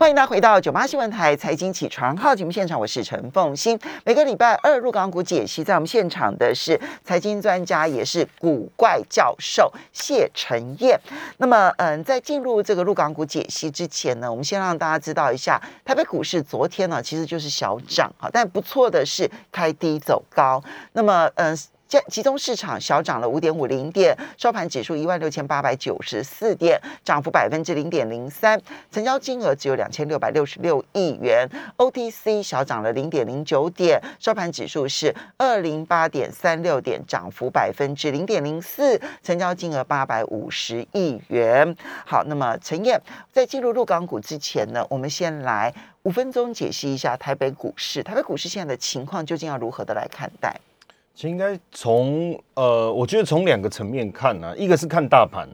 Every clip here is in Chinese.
欢迎大家回到九八新闻台财经起床号节目现场，我是陈凤欣。每个礼拜二入港股解析，在我们现场的是财经专家，也是古怪教授谢晨燕。那么，嗯，在进入这个入港股解析之前呢，我们先让大家知道一下，台北股市昨天呢其实就是小涨啊，但不错的是开低走高。那么，嗯。集中市场小涨了五点五零点，收盘指数一万六千八百九十四点，涨幅百分之零点零三，成交金额只有两千六百六十六亿元。OTC 小涨了零点零九点，收盘指数是二零八点三六点，涨幅百分之零点零四，成交金额八百五十亿元。好，那么陈燕在进入入港股之前呢，我们先来五分钟解析一下台北股市，台北股市现在的情况究竟要如何的来看待？其实应该从呃，我觉得从两个层面看呢，一个是看大盘。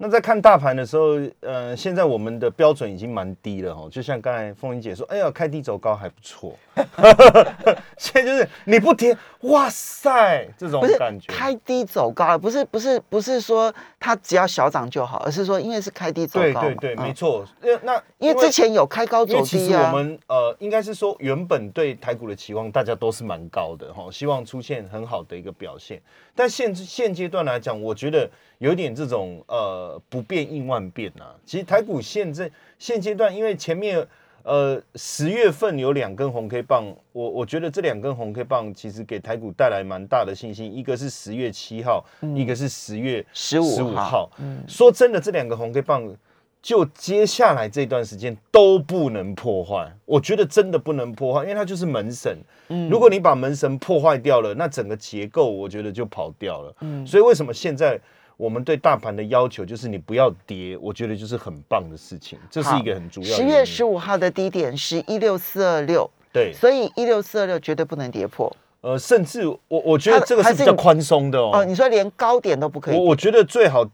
那在看大盘的时候，呃，现在我们的标准已经蛮低了哈，就像刚才凤英姐说，哎呀，开低走高还不错。现在就是你不跌，哇塞，这种感觉。开低走高，不是不是不是说它只要小涨就好，而是说因为是开低走高。对对对，没错。那因为之前有开高走低啊。其实我们呃，应该是说原本对台股的期望大家都是蛮高的哈，希望出现很好的一个表现。但现现阶段来讲，我觉得有点这种呃不变应万变呐。其实台股现在现阶段，因为前面呃十月份有两根红 K 棒，我我觉得这两根红 K 棒其实给台股带来蛮大的信心。一个是十月七号，一个是十月十五十五号。说真的，这两个红 K 棒。就接下来这段时间都不能破坏，我觉得真的不能破坏，因为它就是门神。嗯，如果你把门神破坏掉了，那整个结构我觉得就跑掉了。嗯，所以为什么现在我们对大盘的要求就是你不要跌，我觉得就是很棒的事情，这是一个很主要。十月十五号的低点是一六四二六，对，所以一六四二六绝对不能跌破。呃，甚至我我觉得这个是比较宽松的哦。哦，你说连高点都不可以？我我觉得最好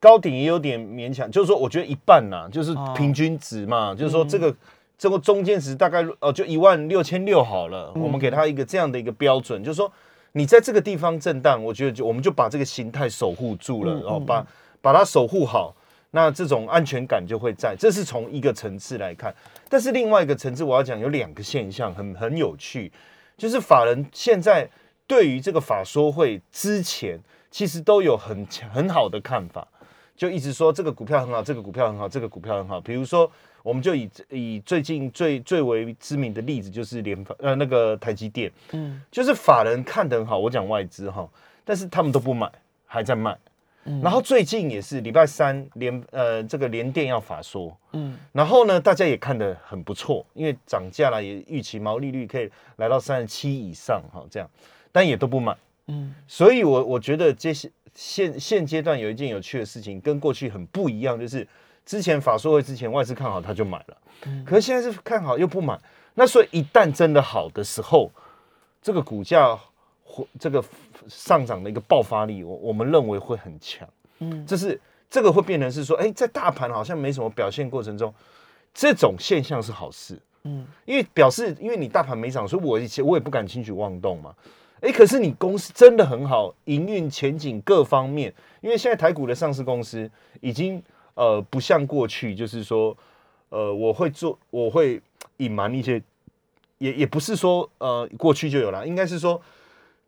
高点也有点勉强，就是说我觉得一半呐，就是平均值嘛，就是说这个这个中间值大概哦就一万六千六好了，我们给他一个这样的一个标准，就是说你在这个地方震荡，我觉得就我们就把这个形态守护住了，然后把把它守护好，那这种安全感就会在。这是从一个层次来看，但是另外一个层次我要讲有两个现象很很有趣。就是法人现在对于这个法说会之前，其实都有很强很好的看法，就一直说这个股票很好，这个股票很好，这个股票很好。比如说，我们就以以最近最最为知名的例子，就是联发呃那个台积电，嗯，就是法人看得很好，我讲外资哈，但是他们都不买，还在卖。然后最近也是礼拜三连呃这个连电要法说，嗯，然后呢大家也看得很不错，因为涨价了，也预期毛利率可以来到三十七以上哈，这样，但也都不买，嗯，所以我我觉得这些现现阶段有一件有趣的事情跟过去很不一样，就是之前法说会之前外资看好他就买了，嗯，可是现在是看好又不买，那所以一旦真的好的时候，这个股价。这个上涨的一个爆发力，我我们认为会很强。嗯，这是这个会变成是说，哎，在大盘好像没什么表现过程中，这种现象是好事。嗯，因为表示，因为你大盘没涨，所以我以前我也不敢轻举妄动嘛。哎，可是你公司真的很好，营运前景各方面，因为现在台股的上市公司已经呃不像过去，就是说呃我会做，我会隐瞒一些，也也不是说呃过去就有了，应该是说。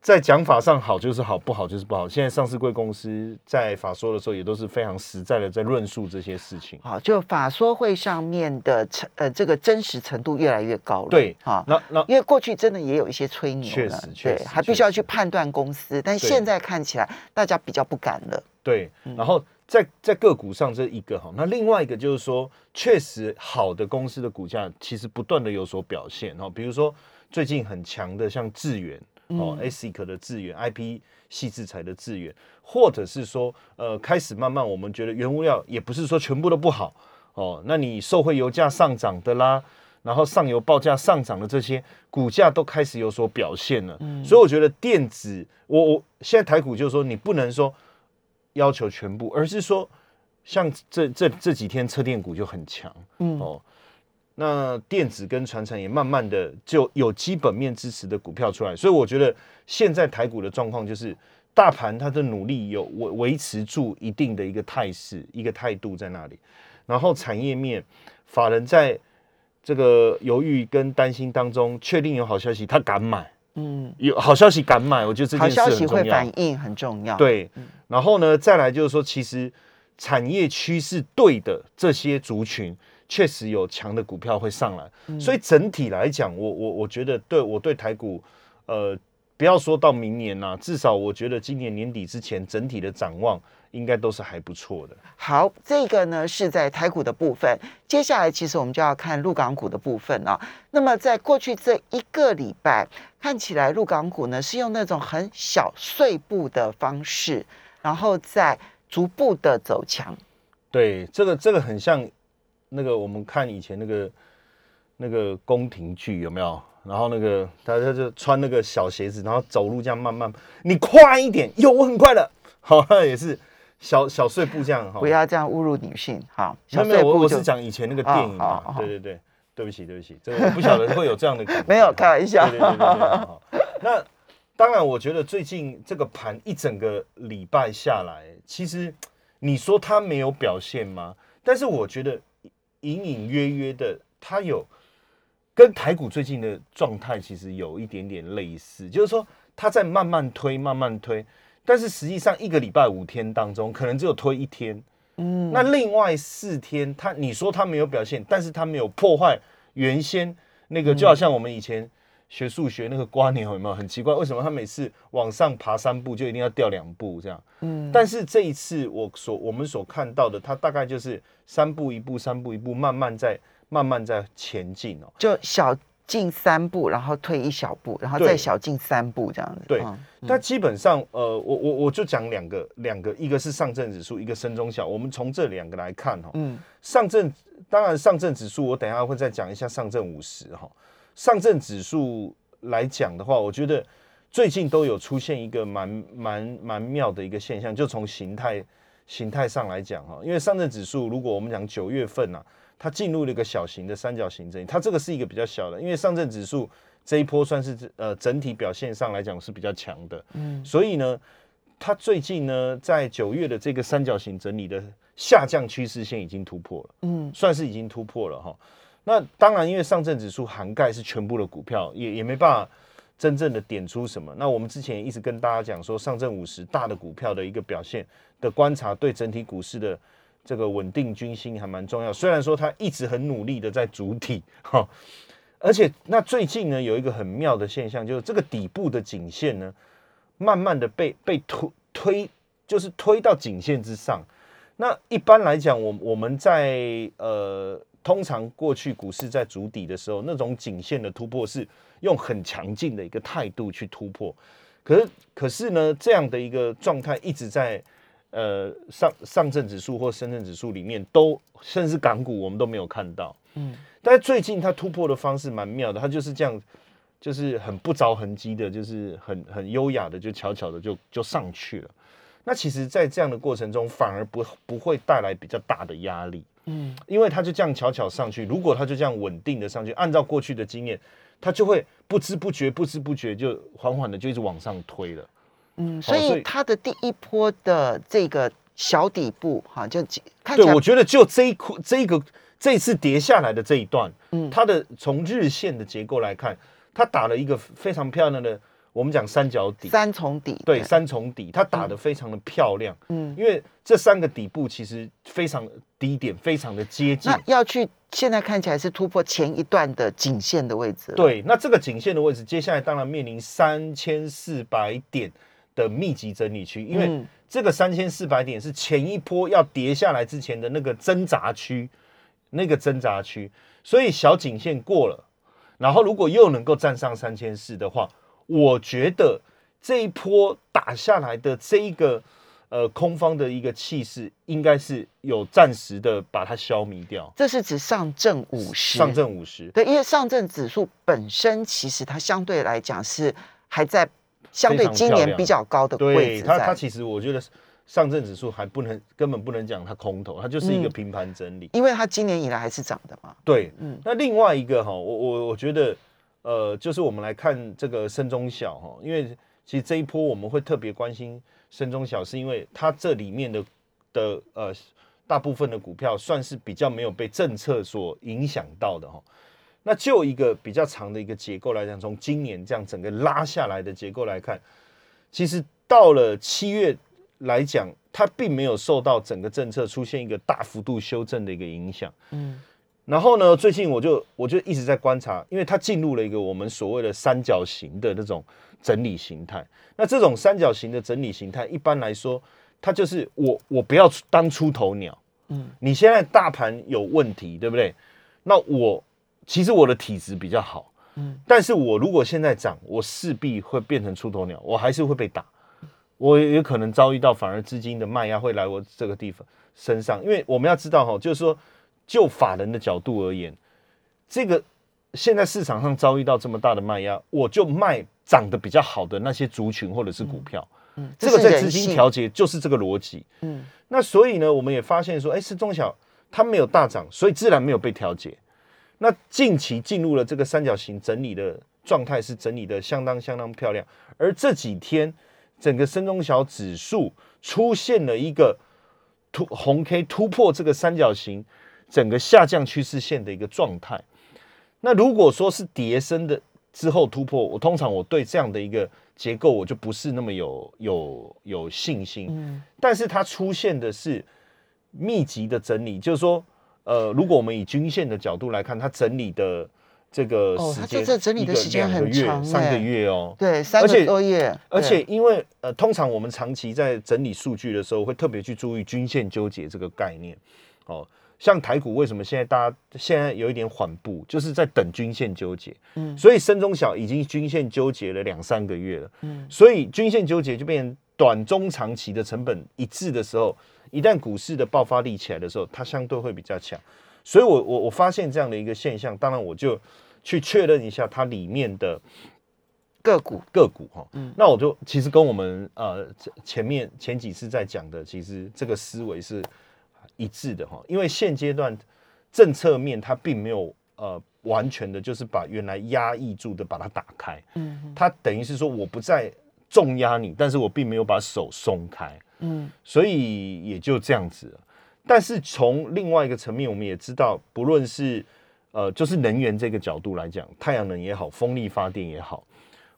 在讲法上好就是好，不好就是不好。现在上市贵公司在法说的时候也都是非常实在的在论述这些事情。好，就法说会上面的程呃这个真实程度越来越高了。对，好，那那因为过去真的也有一些吹牛，确实确实还必须要去判断公司，但现在看起来大家比较不敢了。对，然后在在个股上这一个哈，那另外一个就是说，确实好的公司的股价其实不断的有所表现哦，比如说最近很强的像智源。哦，ASIC 的智源，IP 细制材的智源，或者是说，呃，开始慢慢我们觉得原物料也不是说全部都不好哦。那你受惠油价上涨的啦，然后上游报价上涨的这些股价都开始有所表现了。所以我觉得电子，我我现在台股就是说，你不能说要求全部，而是说像这这这几天车电股就很强，嗯哦。那电子跟传承也慢慢的就有基本面支持的股票出来，所以我觉得现在台股的状况就是大盘它的努力有维维持住一定的一个态势、一个态度在那里，然后产业面法人在这个犹豫跟担心当中，确定有好消息，他敢买。嗯，有好消息敢买，我觉得这件事很重要。反应很重要。对，然后呢，再来就是说，其实产业趋势对的这些族群，确实有强的股票会上来。所以整体来讲，我我我觉得，对我对台股，呃，不要说到明年呐，至少我觉得今年年底之前，整体的展望。应该都是还不错的。好，这个呢是在台股的部分。接下来，其实我们就要看陆港股的部分了。那么，在过去这一个礼拜，看起来陆港股呢是用那种很小碎步的方式，然后再逐步的走强。对，这个这个很像那个我们看以前那个那个宫廷剧有没有？然后那个他他就穿那个小鞋子，然后走路这样慢慢，你快一点，有我很快的，好那也是。小小碎步这样哈，不要这样侮辱女性哈。没有，我我是讲以前那个电影嘛。对对对，对不起对不起，这个我不晓得会有这样的感觉。没有开玩笑。对对对对。那当然，我觉得最近这个盘一整个礼拜下来，其实你说它没有表现吗？但是我觉得隐隐约约的，它有跟台股最近的状态其实有一点点类似，就是说它在慢慢推，慢慢推。但是实际上，一个礼拜五天当中，可能只有推一天。嗯，那另外四天，它你说它没有表现，但是它没有破坏原先那个，就好像我们以前学数学那个瓜牛有没有很奇怪？为什么它每次往上爬三步就一定要掉两步这样？嗯，但是这一次我所我们所看到的，它大概就是三步一步，三步一步，慢慢在慢慢在前进哦，就小。进三步，然后退一小步，然后再小进三步，这样子。对，那基本上，呃，我我我就讲两个，两个，一个是上证指数，一个深中小。我们从这两个来看哈，嗯，上证当然上证指数，我等下会再讲一下上证五十哈。上证指数来讲的话，我觉得最近都有出现一个蛮蛮蛮妙的一个现象，就从形态形态上来讲哈，因为上证指数，如果我们讲九月份呐。它进入了一个小型的三角形整理，它这个是一个比较小的，因为上证指数这一波算是呃整体表现上来讲是比较强的，嗯，所以呢，它最近呢在九月的这个三角形整理的下降趋势线已经突破了，嗯，算是已经突破了哈。那当然，因为上证指数涵盖是全部的股票，也也没办法真正的点出什么。那我们之前一直跟大家讲说，上证五十大的股票的一个表现的观察，对整体股市的。这个稳定军心还蛮重要，虽然说他一直很努力的在主体哈，而且那最近呢有一个很妙的现象，就是这个底部的颈线呢，慢慢的被被推推，就是推到颈线之上。那一般来讲，我我们在呃通常过去股市在主底的时候，那种颈线的突破是用很强劲的一个态度去突破，可是可是呢这样的一个状态一直在。呃，上上证指数或深圳指数里面都，甚至港股我们都没有看到。嗯，但是最近它突破的方式蛮妙的，它就是这样，就是很不着痕迹的，就是很很优雅的，就悄悄的就就上去了。那其实，在这样的过程中，反而不不会带来比较大的压力。嗯，因为它就这样悄悄上去，如果它就这样稳定的上去，按照过去的经验，它就会不知不觉、不知不觉就缓缓的就一直往上推了。嗯，所以它的第一波的这个小底部哈，就看对，我觉得就这一块这一个这次跌下来的这一段，嗯，它的从日线的结构来看，它打了一个非常漂亮的，我们讲三角底，三重底，对，三重底，它打的非常的漂亮，嗯，因为这三个底部其实非常低点，非常的接近，那要去现在看起来是突破前一段的颈线的位置，对，那这个颈线的位置，接下来当然面临三千四百点。的密集整理区，因为这个三千四百点是前一波要跌下来之前的那个挣扎区，那个挣扎区，所以小颈线过了，然后如果又能够站上三千四的话，我觉得这一波打下来的这一个呃空方的一个气势，应该是有暂时的把它消弭掉。这是指上证五十，上证五十，对，因为上证指数本身其实它相对来讲是还在。相对今年比较高的位置，它它其实我觉得上证指数还不能根本不能讲它空头，它就是一个平盘整理，因为它今年以来还是涨的嘛。对，嗯。那另外一个哈，我我我觉得呃，就是我们来看这个深中小哈，因为其实这一波我们会特别关心深中小，是因为它这里面的的呃大部分的股票算是比较没有被政策所影响到的哈。那就一个比较长的一个结构来讲，从今年这样整个拉下来的结构来看，其实到了七月来讲，它并没有受到整个政策出现一个大幅度修正的一个影响。嗯，然后呢，最近我就我就一直在观察，因为它进入了一个我们所谓的三角形的那种整理形态。那这种三角形的整理形态，一般来说，它就是我我不要当出头鸟。嗯，你现在大盘有问题，对不对？那我。其实我的体质比较好，嗯，但是我如果现在涨，我势必会变成出头鸟，我还是会被打，我也可能遭遇到反而资金的卖压会来我这个地方。身上，因为我们要知道哈，就是说就法人的角度而言，这个现在市场上遭遇到这么大的卖压，我就卖涨得比较好的那些族群或者是股票，嗯，这个在资金调节就是这个逻辑，嗯，那所以呢，我们也发现说，哎，是中小它没有大涨，所以自然没有被调节。那近期进入了这个三角形整理的状态，是整理的相当相当漂亮。而这几天，整个深中小指数出现了一个突红 K 突破这个三角形整个下降趋势线的一个状态。那如果说是叠升的之后突破，我通常我对这样的一个结构我就不是那么有有有信心。嗯，但是它出现的是密集的整理，就是说。呃，如果我们以均线的角度来看，它整理的这个时间，这整理的时间很长，三个月哦。对，三个多月。而且因为呃，通常我们长期在整理数据的时候，会特别去注意均线纠结这个概念。哦，像台股为什么现在大家现在有一点缓步，就是在等均线纠结。嗯。所以深中小已经均线纠结了两三个月了。嗯。所以均线纠结就变成短中长期的成本一致的时候。一旦股市的爆发力起来的时候，它相对会比较强，所以我我我发现这样的一个现象，当然我就去确认一下它里面的个股个股哈，嗯，那我就其实跟我们呃前面前几次在讲的，其实这个思维是一致的哈，因为现阶段政策面它并没有呃完全的就是把原来压抑住的把它打开，嗯，它等于是说我不再重压你，但是我并没有把手松开。嗯，所以也就这样子了。但是从另外一个层面，我们也知道，不论是呃，就是能源这个角度来讲，太阳能也好，风力发电也好，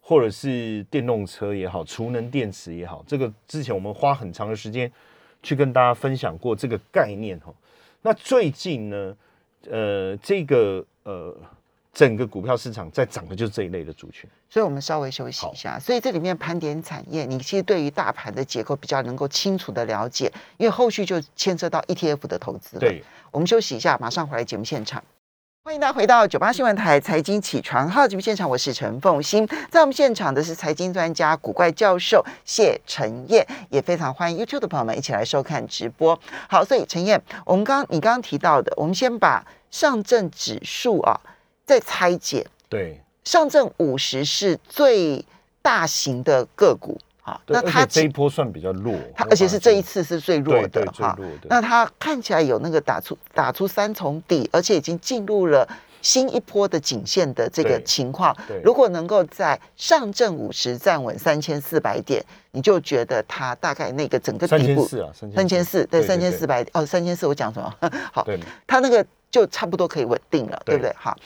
或者是电动车也好，储能电池也好，这个之前我们花很长的时间去跟大家分享过这个概念哈。那最近呢，呃，这个呃。整个股票市场在涨的就是这一类的族群，所以我们稍微休息一下。所以这里面盘点产业，你其实对于大盘的结构比较能够清楚的了解，因为后续就牵涉到 ETF 的投资。对，我们休息一下，马上回来节目现场。欢迎大家回到九八新闻台财经起床号节目现场，我是陈凤欣，在我们现场的是财经专家古怪教授谢陈燕，也非常欢迎 YouTube 的朋友们一起来收看直播。好，所以陈燕，我们刚你刚刚提到的，我们先把上证指数啊。在拆解，对，上证五十是最大型的个股啊，那它这一波算比较弱，它而且是这一次是最弱的哈。那它看起来有那个打出打出三重底，而且已经进入了新一波的颈线的这个情况。如果能够在上证五十站稳三千四百点，你就觉得它大概那个整个底部三千四对三千四百哦三千四我讲什么 好？它那个就差不多可以稳定了，对不对？好。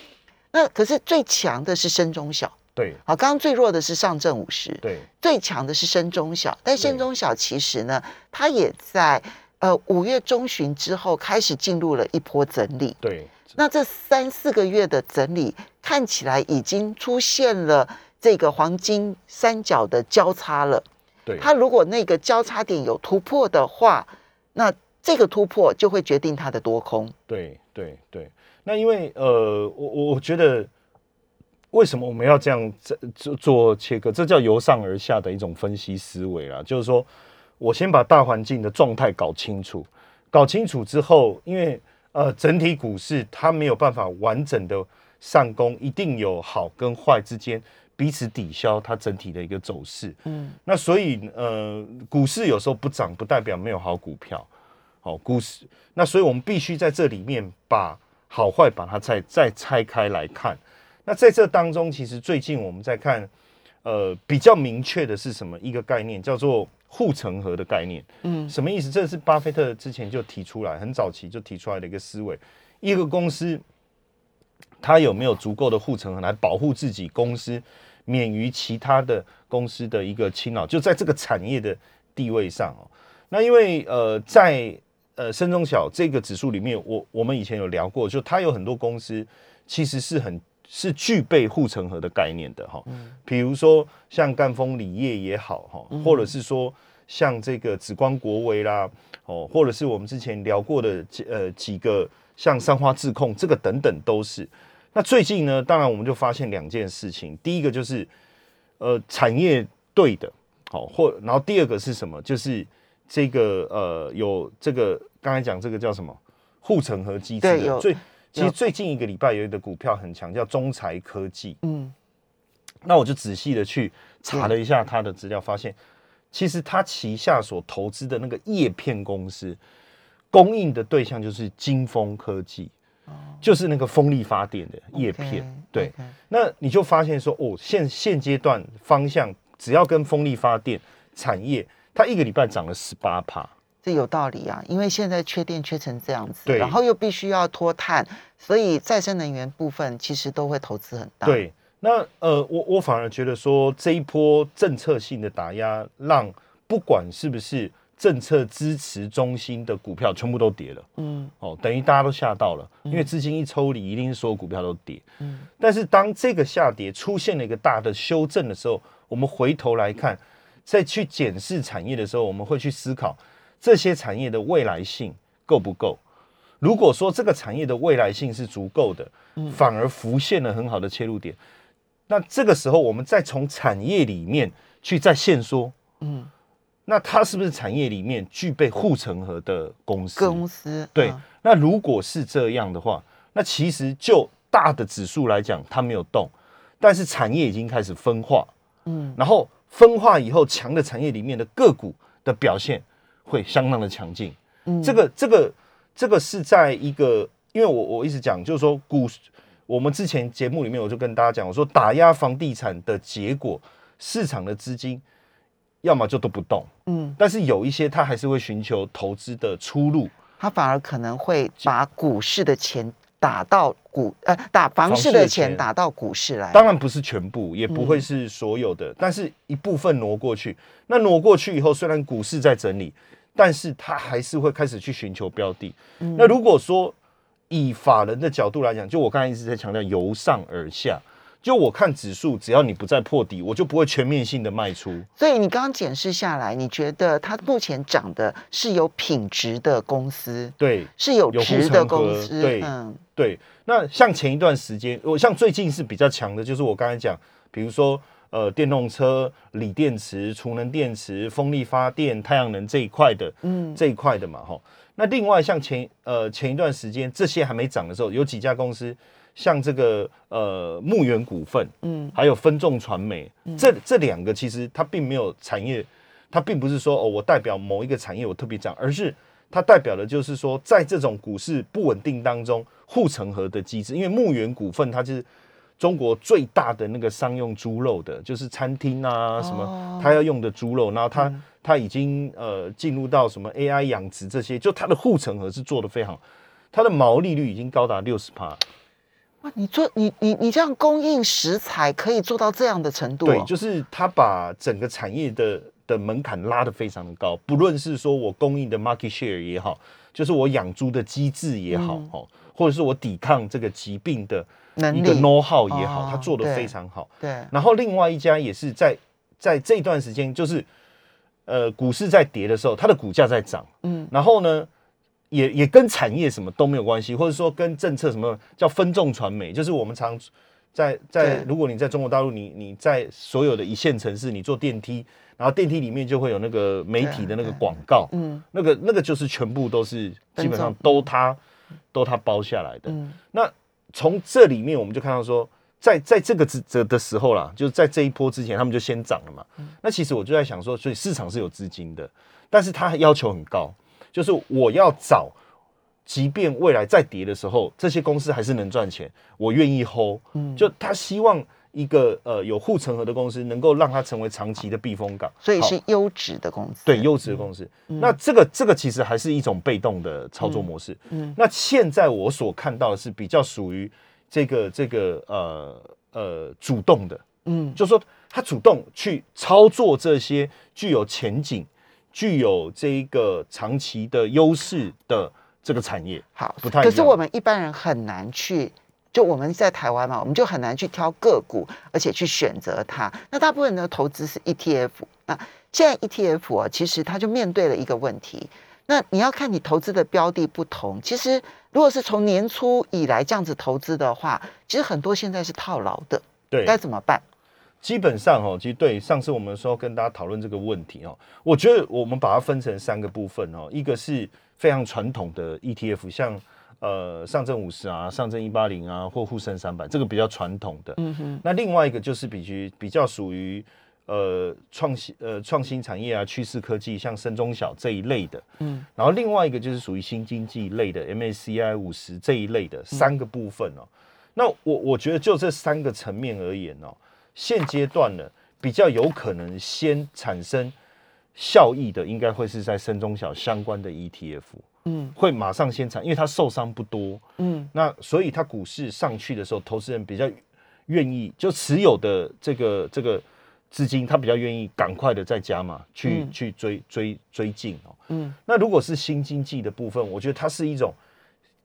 那可是最强的是深中小，对，好，刚刚最弱的是上证五十，对，最强的是深中小，但深中小其实呢，它也在呃五月中旬之后开始进入了一波整理，对，那这三四个月的整理看起来已经出现了这个黄金三角的交叉了，对，它如果那个交叉点有突破的话，那这个突破就会决定它的多空，对对对。那因为呃，我我我觉得，为什么我们要这样做做切割？这叫由上而下的一种分析思维啦。就是说，我先把大环境的状态搞清楚，搞清楚之后，因为呃，整体股市它没有办法完整的上攻，一定有好跟坏之间彼此抵消它整体的一个走势。嗯，那所以呃，股市有时候不涨，不代表没有好股票。好，股市那所以我们必须在这里面把。好坏把它再再拆开来看，那在这当中，其实最近我们在看，呃，比较明确的是什么一个概念，叫做护城河的概念。嗯，什么意思？这是巴菲特之前就提出来，很早期就提出来的一个思维。一个公司它有没有足够的护城河来保护自己公司免于其他的公司的一个侵扰？就在这个产业的地位上哦。那因为呃，在呃深中小这个指数里面，我我们以前有聊过，就它有很多公司其实是很是具备护城河的概念的哈。嗯。比如说像赣锋锂业也好哈，或者是说像这个紫光国维啦，哦，或者是我们之前聊过的呃几个像三花智控这个等等都是。那最近呢，当然我们就发现两件事情，第一个就是呃产业对的，好或然后第二个是什么？就是这个呃有这个刚才讲这个叫什么护城河机制的。最其实最近一个礼拜有一个股票很强，叫中材科技。嗯，那我就仔细的去查了一下它的资料，发现其实它旗下所投资的那个叶片公司供应的对象就是金风科技。就是那个风力发电的叶片，对，那你就发现说，哦，现现阶段方向只要跟风力发电产业，它一个礼拜涨了十八帕，这有道理啊，因为现在缺电缺成这样子，然后又必须要脱碳，所以再生能源部分其实都会投资很大。对，那呃，我我反而觉得说这一波政策性的打压，让不管是不是。政策支持中心的股票全部都跌了，嗯，哦，等于大家都吓到了，因为资金一抽离，一定是所有股票都跌，嗯。但是当这个下跌出现了一个大的修正的时候，我们回头来看，再去检视产业的时候，我们会去思考这些产业的未来性够不够。如果说这个产业的未来性是足够的，反而浮现了很好的切入点，那这个时候我们再从产业里面去再现说，嗯。那它是不是产业里面具备护城河的公司？公司对。那如果是这样的话，那其实就大的指数来讲，它没有动，但是产业已经开始分化。嗯。然后分化以后，强的产业里面的个股的表现会相当的强劲。嗯。这个这个这个是在一个，因为我我一直讲，就是说股，我们之前节目里面我就跟大家讲，我说打压房地产的结果，市场的资金。要么就都不动，嗯，但是有一些他还是会寻求投资的出路，他反而可能会把股市的钱打到股呃打房市的钱打到股市来，当然不是全部，也不会是所有的，但是一部分挪过去。那挪过去以后，虽然股市在整理，但是他还是会开始去寻求标的。那如果说以法人的角度来讲，就我刚才一直在强调由上而下。就我看指数，只要你不再破底，我就不会全面性的卖出。所以你刚刚检视下来，你觉得它目前涨的是有品质的公司，对，是有值的公司，对，嗯，对。那像前一段时间，我像最近是比较强的，就是我刚才讲，比如说呃，电动车、锂电池、储能电池、风力发电、太阳能这一块的，嗯，这一块的嘛，哈。那另外像前呃前一段时间这些还没涨的时候，有几家公司。像这个呃牧原股份，嗯，还有分众传媒，这这两个其实它并没有产业，它并不是说哦我代表某一个产业我特别讲，而是它代表的就是说在这种股市不稳定当中护城河的机制。因为牧原股份它就是中国最大的那个商用猪肉的，就是餐厅啊什么它要用的猪肉，然后它它已经呃进入到什么 AI 养殖这些，就它的护城河是做的非常，它的毛利率已经高达六十帕。哇，你做你你你这样供应食材可以做到这样的程度？对，就是他把整个产业的的门槛拉得非常的高，不论是说我供应的 market share 也好，就是我养猪的机制也好，哦，或者是我抵抗这个疾病的一个 know how 也好，他做的非常好。对。然后另外一家也是在在这段时间，就是呃股市在跌的时候，它的股价在涨。嗯。然后呢？也也跟产业什么都没有关系，或者说跟政策什么叫分众传媒，就是我们常在在如果你在中国大陆，你你在所有的一线城市，你坐电梯，然后电梯里面就会有那个媒体的那个广告，嗯，那个那个就是全部都是基本上都他都他包下来的。嗯那从这里面我们就看到说，在在这个这的时候啦，就是在这一波之前，他们就先涨了嘛。那其实我就在想说，所以市场是有资金的，但是它要求很高。就是我要找，即便未来再跌的时候，这些公司还是能赚钱，我愿意 hold。嗯，就他希望一个呃有护城河的公司，能够让它成为长期的避风港，所以是优质的公司。对，优质的公司。那这个这个其实还是一种被动的操作模式。嗯，那现在我所看到的是比较属于这个这个呃呃主动的，嗯就说他主动去操作这些具有前景、具有这一个长期的优势的这个产业。好不太可是我们一般人很难去。就我们在台湾嘛，我们就很难去挑个股，而且去选择它。那大部分的投资是 ETF。那现在 ETF 啊，其实它就面对了一个问题。那你要看你投资的标的不同。其实如果是从年初以来这样子投资的话，其实很多现在是套牢的，对，该怎么办？基本上哦，其实对上次我们说跟大家讨论这个问题哦，我觉得我们把它分成三个部分哦，一个是非常传统的 ETF，像呃上证五十啊、上证一八零啊或沪深三百，这个比较传统的。嗯哼，那另外一个就是比较比较属于呃创新呃创新产业啊、趋势科技，像深中小这一类的。嗯，然后另外一个就是属于新经济类的 MACI 五十这一类的三个部分哦。那我我觉得就这三个层面而言哦，现阶段呢比较有可能先产生效益的，应该会是在深中小相关的 ETF，嗯。会马上先产，因为它受伤不多。嗯。那所以它股市上去的时候，投资人比较愿意就持有的这个这个资金，他比较愿意赶快的再加嘛去、嗯。去追追追进哦。嗯。那如果是新经济的部分，我觉得它是一种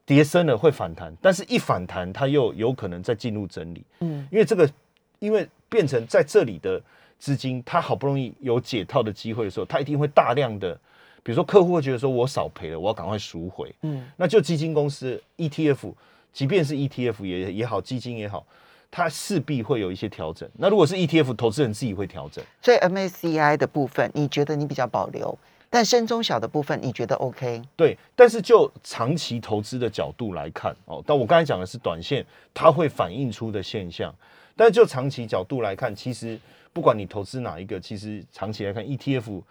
跌升了会反弹，但是一反弹它又有可能再进入整理，嗯。因为这个因为变成在这里的资金，它好不容易有解套的机会的时候，它一定会大量的，比如说客户会觉得说我少赔了，我要赶快赎回，嗯那就基金公司 ETF，即便是 ETF 也也好，基金也好，它势必会有一些调整。那如果是 ETF，投资人自己会调整。所以 MACI 的部分，你觉得你比较保留，但深中小的部分你觉得 OK？对，但是就长期投资的角度来看，哦，但我刚才讲的是短线它会反映出的现象，但就长期角度来看，其实不管你投资哪一个，其实长期来看 ETF，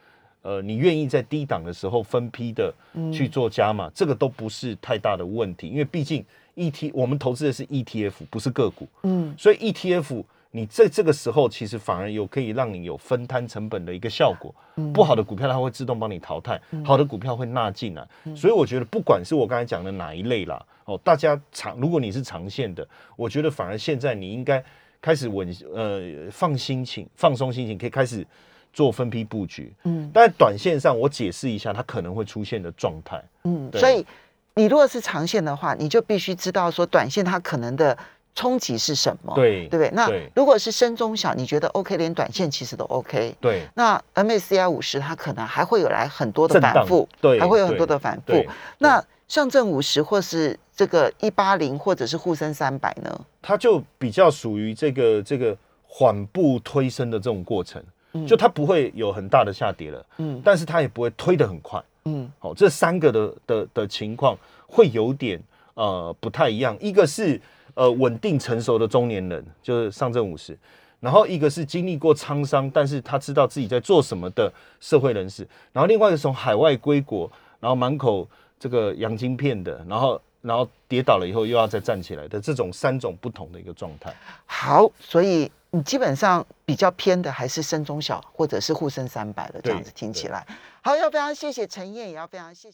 呃，你愿意在低档的时候分批的去做加码，这个都不是太大的问题，因为毕竟 ET 我们投资的是 ETF，不是个股，嗯所以 ETF 你在这个时候其实反而有可以让你有分摊成本的一个效果。不好的股票它会自动帮你淘汰，好的股票会纳进来。所以我觉得不管是我刚才讲的哪一类啦，哦，大家长如果你是长线的，我觉得反而现在你应该开始稳呃放心情放松心情，可以开始做分批布局。嗯但短线上我解释一下它可能会出现的状态。嗯，所以你如果是长线的话，你就必须知道说短线它可能的冲击是什么，对对不对？那如果是深中小，你觉得 OK，连短线其实都 OK。对那 MACI 五十它可能还会有来很多的反复，对还会有很多的反复。那上证五十或是这个一八零或者是沪深三百呢？它就比较属于这个这个缓步推升的这种过程，嗯就它不会有很大的下跌了，嗯但是它也不会推得很快。嗯好、这三个的的的情况会有点呃不太一样。一个是呃稳定成熟的中年人，就是上证五十；然后一个是经历过沧桑，但是他知道自己在做什么的社会人士；然后另外一个是从海外归国，然后满口这个洋晶片的，然后然后跌倒了以后又要再站起来的这种三种不同的一个状态。好，所以你基本上比较偏的还是深中小或者是沪深三百的这样子听起来。好，要非常谢谢陈燕，也要非常谢谢。